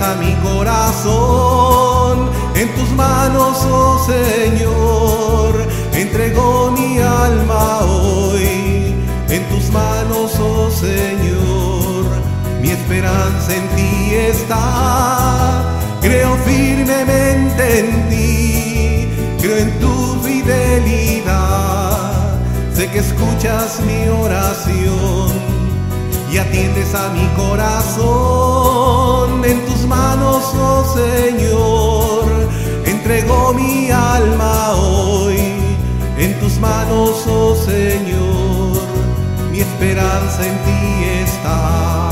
atiendes a mi corazón. En tus manos, oh Señor, entrego mi alma hoy. En tus manos, oh Señor, mi esperanza en ti está. Creo firmemente en ti, creo en tu fidelidad. Sé que escuchas mi oración y atiendes a mi corazón. Manos, oh Señor, entrego mi alma hoy. En tus manos, oh Señor, mi esperanza en ti está.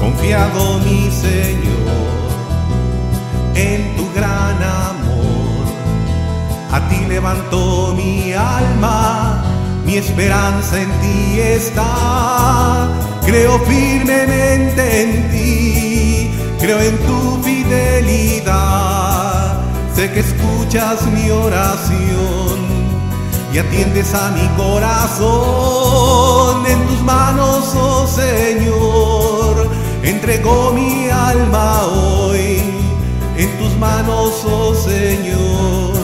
Confiado mi Señor a ti levanto mi alma, mi esperanza en ti está. Creo firmemente en ti, creo en tu fidelidad. Sé que escuchas mi oración y atiendes a mi corazón en tus manos, oh Señor. Entregó mi alma hoy en tus manos, oh Señor.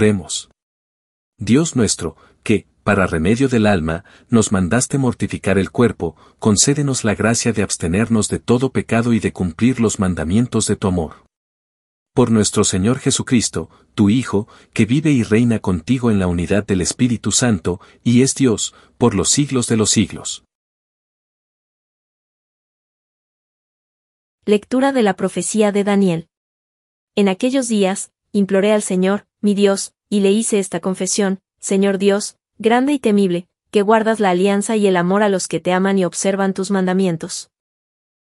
Oremos. Dios nuestro, que, para remedio del alma, nos mandaste mortificar el cuerpo, concédenos la gracia de abstenernos de todo pecado y de cumplir los mandamientos de tu amor. por nuestro Señor Jesucristo, tu Hijo, que vive y reina contigo en la unidad del Espíritu Santo, y es Dios, por los siglos de los siglos. Lectura de la profecía de Daniel. En aquellos días, imploré al Señor, mi Dios, y le hice esta confesión, Señor Dios, grande y temible, que guardas la alianza y el amor a los que te aman y observan tus mandamientos.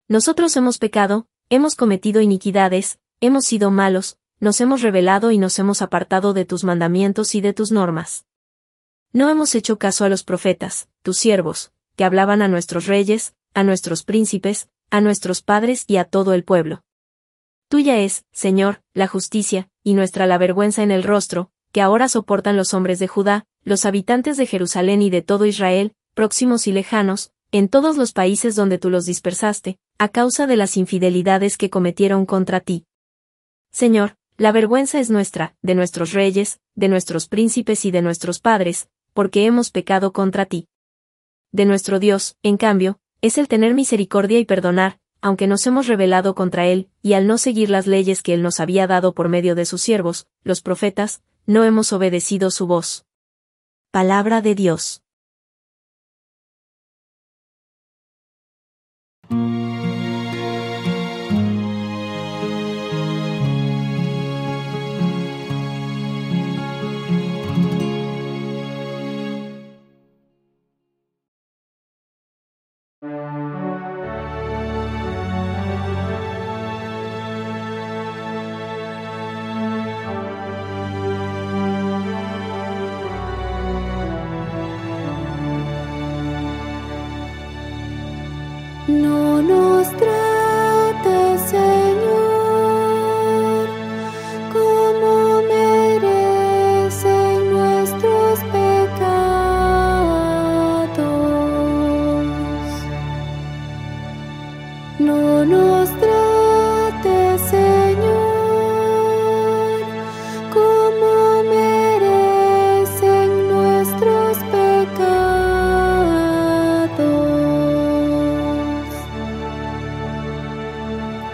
Nosotros hemos pecado, hemos cometido iniquidades, hemos sido malos, nos hemos rebelado y nos hemos apartado de tus mandamientos y de tus normas. No hemos hecho caso a los profetas, tus siervos, que hablaban a nuestros reyes, a nuestros príncipes, a nuestros padres y a todo el pueblo. Tuya es, Señor, la justicia, y nuestra la vergüenza en el rostro, que ahora soportan los hombres de Judá, los habitantes de Jerusalén y de todo Israel, próximos y lejanos, en todos los países donde tú los dispersaste, a causa de las infidelidades que cometieron contra ti. Señor, la vergüenza es nuestra, de nuestros reyes, de nuestros príncipes y de nuestros padres, porque hemos pecado contra ti. De nuestro Dios, en cambio, es el tener misericordia y perdonar, aunque nos hemos rebelado contra Él, y al no seguir las leyes que Él nos había dado por medio de sus siervos, los profetas, no hemos obedecido su voz. Palabra de Dios.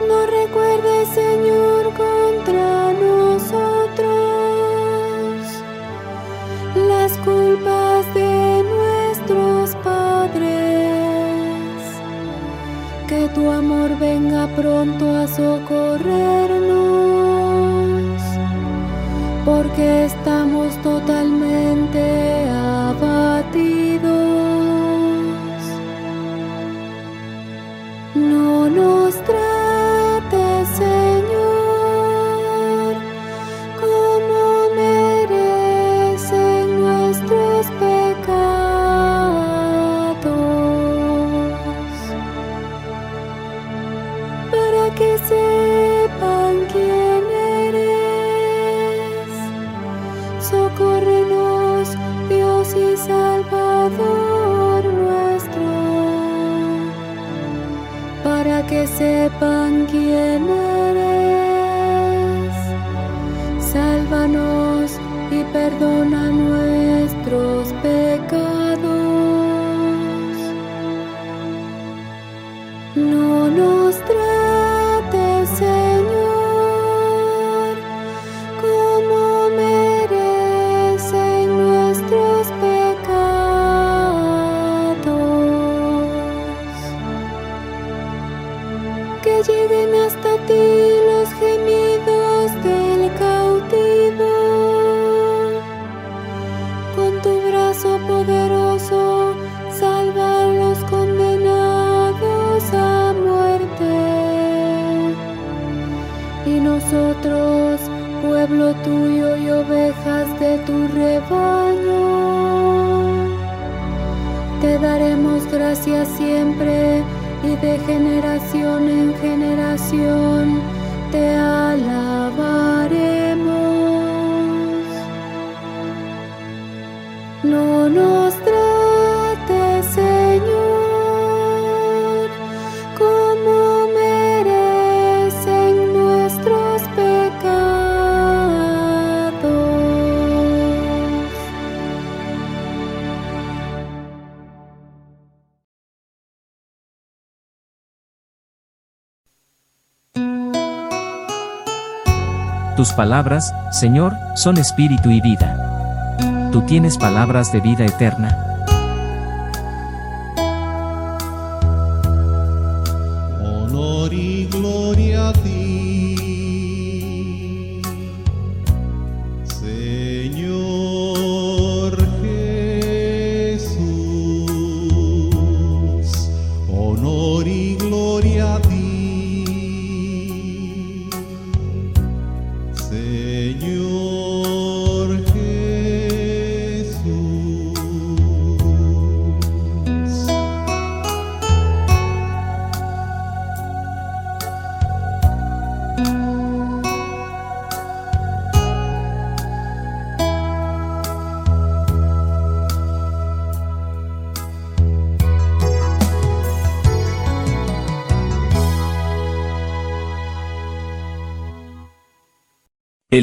No recuerdes, Señor, contra nosotros las culpas de nuestros padres. Que tu amor venga pronto a socorrernos, porque estamos totalmente Tus palabras, Señor, son espíritu y vida. Tú tienes palabras de vida eterna.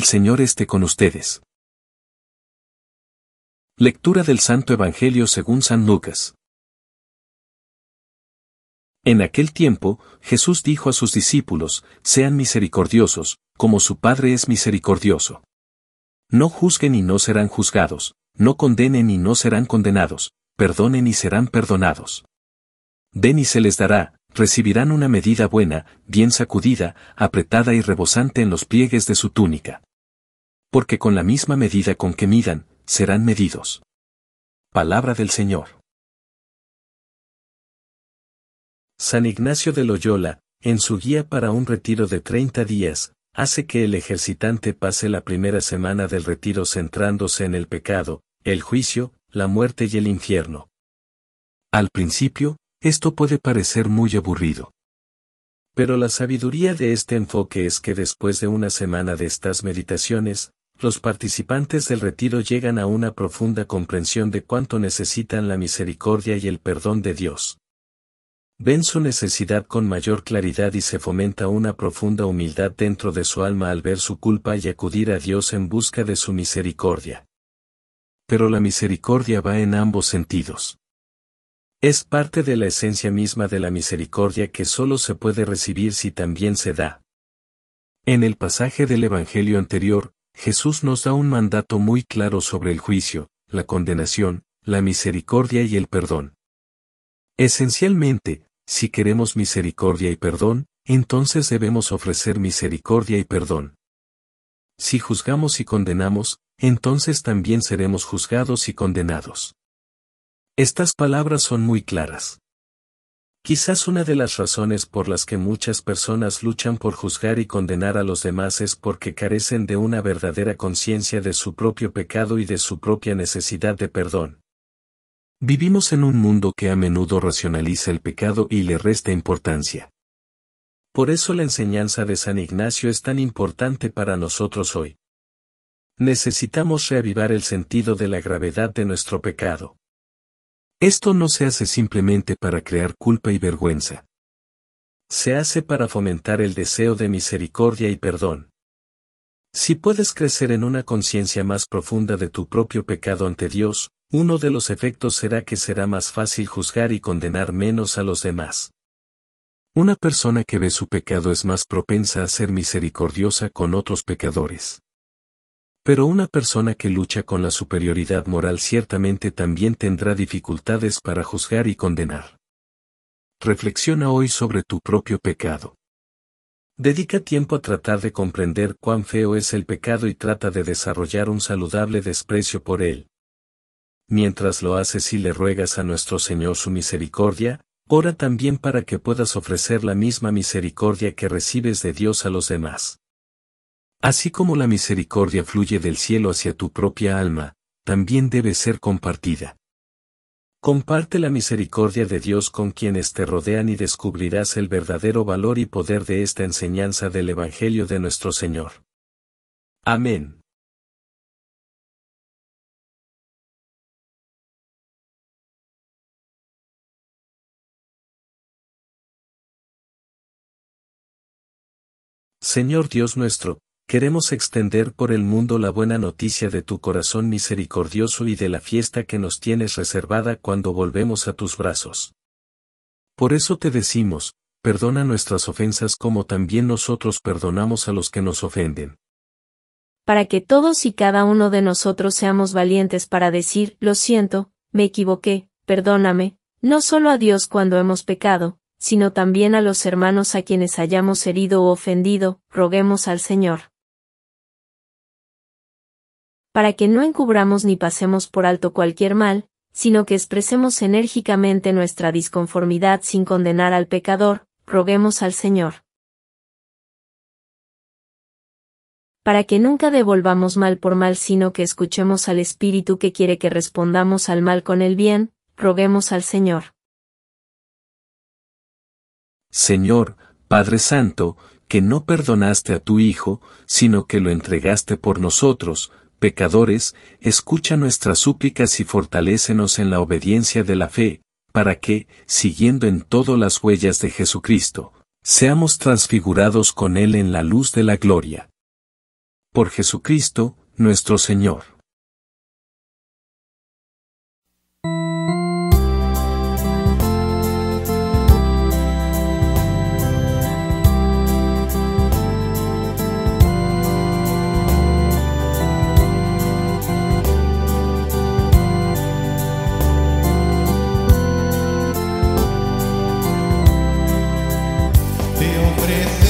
El Señor esté con ustedes. Lectura del Santo Evangelio según San Lucas. En aquel tiempo, Jesús dijo a sus discípulos, sean misericordiosos, como su Padre es misericordioso. No juzguen y no serán juzgados, no condenen y no serán condenados, perdonen y serán perdonados. Den y se les dará, recibirán una medida buena, bien sacudida, apretada y rebosante en los pliegues de su túnica. Porque con la misma medida con que midan, serán medidos. Palabra del Señor. San Ignacio de Loyola, en su guía para un retiro de 30 días, hace que el ejercitante pase la primera semana del retiro centrándose en el pecado, el juicio, la muerte y el infierno. Al principio, esto puede parecer muy aburrido. Pero la sabiduría de este enfoque es que después de una semana de estas meditaciones, los participantes del retiro llegan a una profunda comprensión de cuánto necesitan la misericordia y el perdón de Dios. Ven su necesidad con mayor claridad y se fomenta una profunda humildad dentro de su alma al ver su culpa y acudir a Dios en busca de su misericordia. Pero la misericordia va en ambos sentidos. Es parte de la esencia misma de la misericordia que solo se puede recibir si también se da. En el pasaje del Evangelio anterior, Jesús nos da un mandato muy claro sobre el juicio, la condenación, la misericordia y el perdón. Esencialmente, si queremos misericordia y perdón, entonces debemos ofrecer misericordia y perdón. Si juzgamos y condenamos, entonces también seremos juzgados y condenados. Estas palabras son muy claras. Quizás una de las razones por las que muchas personas luchan por juzgar y condenar a los demás es porque carecen de una verdadera conciencia de su propio pecado y de su propia necesidad de perdón. Vivimos en un mundo que a menudo racionaliza el pecado y le resta importancia. Por eso la enseñanza de San Ignacio es tan importante para nosotros hoy. Necesitamos reavivar el sentido de la gravedad de nuestro pecado. Esto no se hace simplemente para crear culpa y vergüenza. Se hace para fomentar el deseo de misericordia y perdón. Si puedes crecer en una conciencia más profunda de tu propio pecado ante Dios, uno de los efectos será que será más fácil juzgar y condenar menos a los demás. Una persona que ve su pecado es más propensa a ser misericordiosa con otros pecadores. Pero una persona que lucha con la superioridad moral ciertamente también tendrá dificultades para juzgar y condenar. Reflexiona hoy sobre tu propio pecado. Dedica tiempo a tratar de comprender cuán feo es el pecado y trata de desarrollar un saludable desprecio por él. Mientras lo haces y le ruegas a nuestro Señor su misericordia, ora también para que puedas ofrecer la misma misericordia que recibes de Dios a los demás. Así como la misericordia fluye del cielo hacia tu propia alma, también debe ser compartida. Comparte la misericordia de Dios con quienes te rodean y descubrirás el verdadero valor y poder de esta enseñanza del Evangelio de nuestro Señor. Amén. Señor Dios nuestro, queremos extender por el mundo la buena noticia de tu corazón misericordioso y de la fiesta que nos tienes reservada cuando volvemos a tus brazos. Por eso te decimos, perdona nuestras ofensas como también nosotros perdonamos a los que nos ofenden. para que todos y cada uno de nosotros seamos valientes para decir, lo siento, me equivoqué, perdóname, no solo a Dios cuando hemos pecado, sino también a los hermanos a quienes hayamos herido o ofendido, roguemos al Señor. Para que no encubramos ni pasemos por alto cualquier mal, sino que expresemos enérgicamente nuestra disconformidad sin condenar al pecador, roguemos al Señor. Para que nunca devolvamos mal por mal sino que escuchemos al Espíritu que quiere que respondamos al mal con el bien, roguemos al Señor. Señor, Padre Santo, que no perdonaste a tu Hijo, sino que lo entregaste por nosotros, pecadores, escucha nuestras súplicas y fortalécenos en la obediencia de la fe, para que, siguiendo en todo las huellas de Jesucristo, seamos transfigurados con Él en la luz de la gloria. Por Jesucristo, nuestro Señor. Que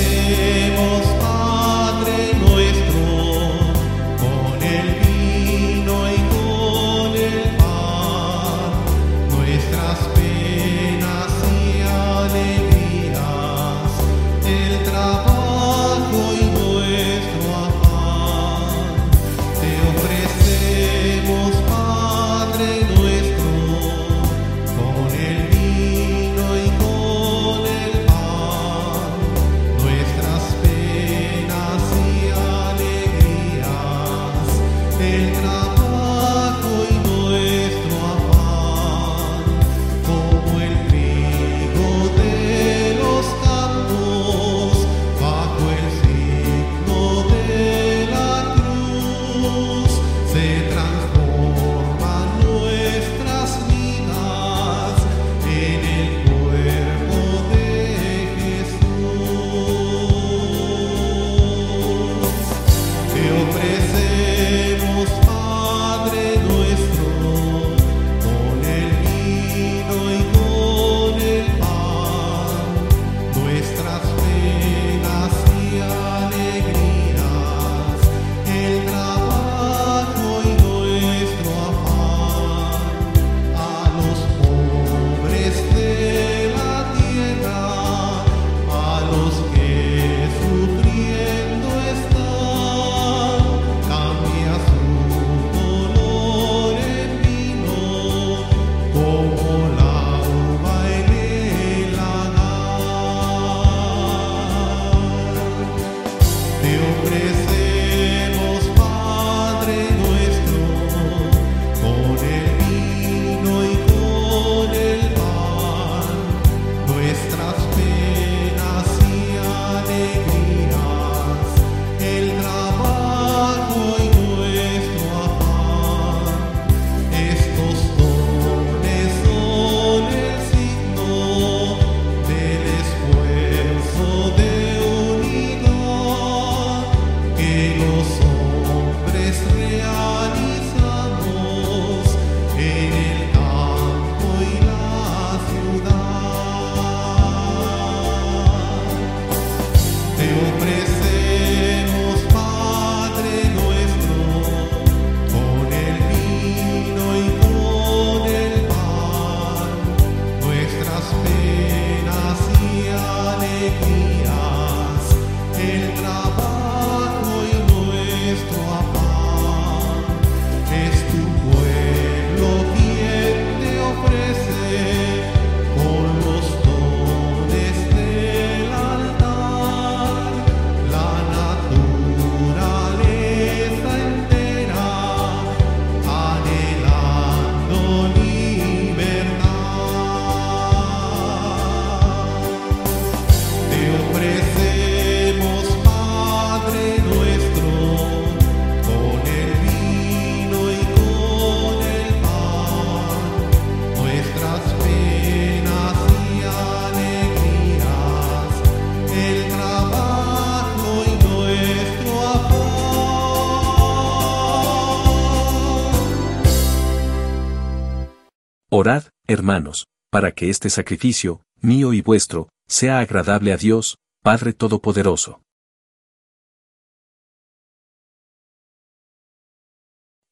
hermanos, para que este sacrificio, mío y vuestro, sea agradable a Dios, Padre Todopoderoso.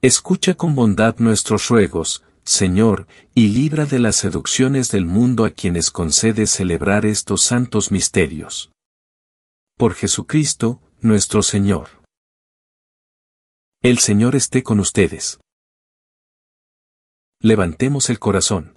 Escucha con bondad nuestros ruegos, Señor, y libra de las seducciones del mundo a quienes concede celebrar estos santos misterios. Por Jesucristo, nuestro Señor. El Señor esté con ustedes. Levantemos el corazón.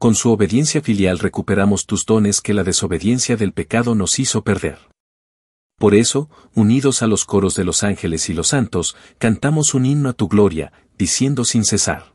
Con su obediencia filial recuperamos tus dones que la desobediencia del pecado nos hizo perder. Por eso, unidos a los coros de los ángeles y los santos, cantamos un himno a tu gloria, diciendo sin cesar.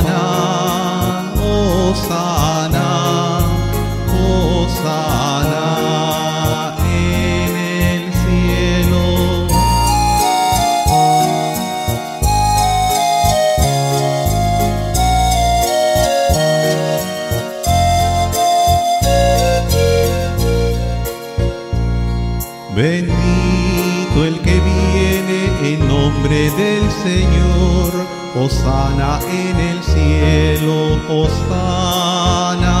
Señor. Osana en el cielo, Osana,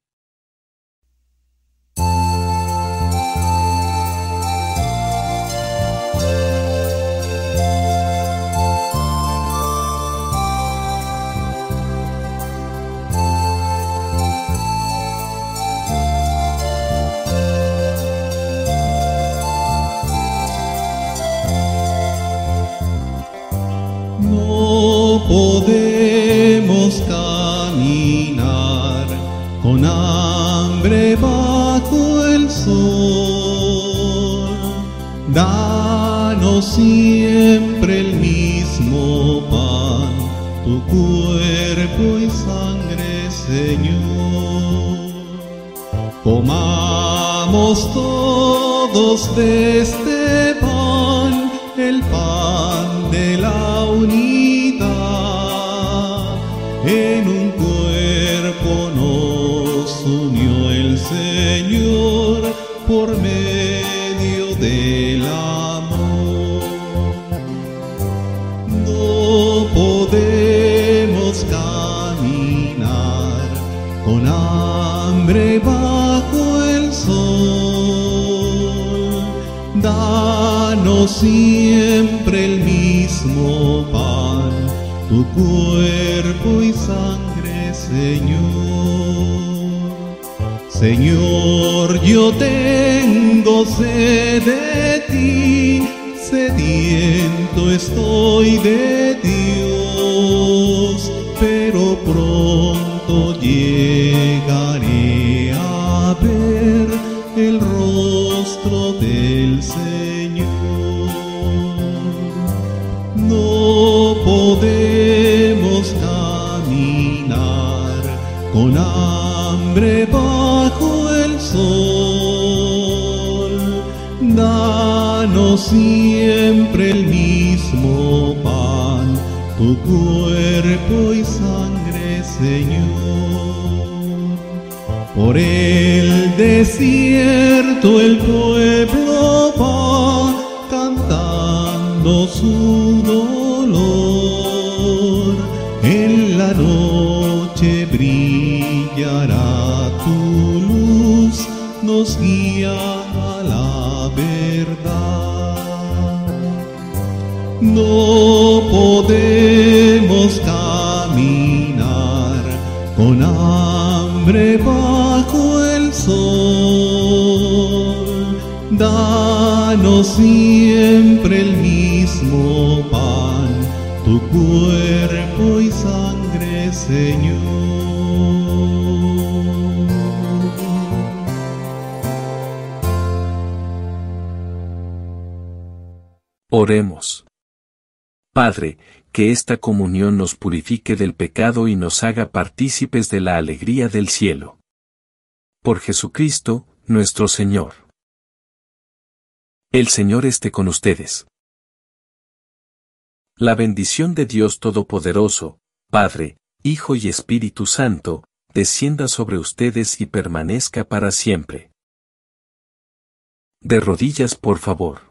Tu cuerpo y sangre, Señor. Comamos todos de este siempre el mismo pan, tu cuerpo y sangre, Señor. Señor, yo tengo sed de ti, sediento estoy de Dios, siempre el mismo pan, tu cuerpo y sangre, Señor. Por el desierto el pueblo va cantando su dolor. En la noche brillará tu luz, nos guía No podemos caminar con hambre bajo el sol. Danos siempre el mismo pan, tu cuerpo y sangre, Señor. Oremos. Padre, que esta comunión nos purifique del pecado y nos haga partícipes de la alegría del cielo. Por Jesucristo, nuestro Señor. El Señor esté con ustedes. La bendición de Dios Todopoderoso, Padre, Hijo y Espíritu Santo, descienda sobre ustedes y permanezca para siempre. De rodillas, por favor.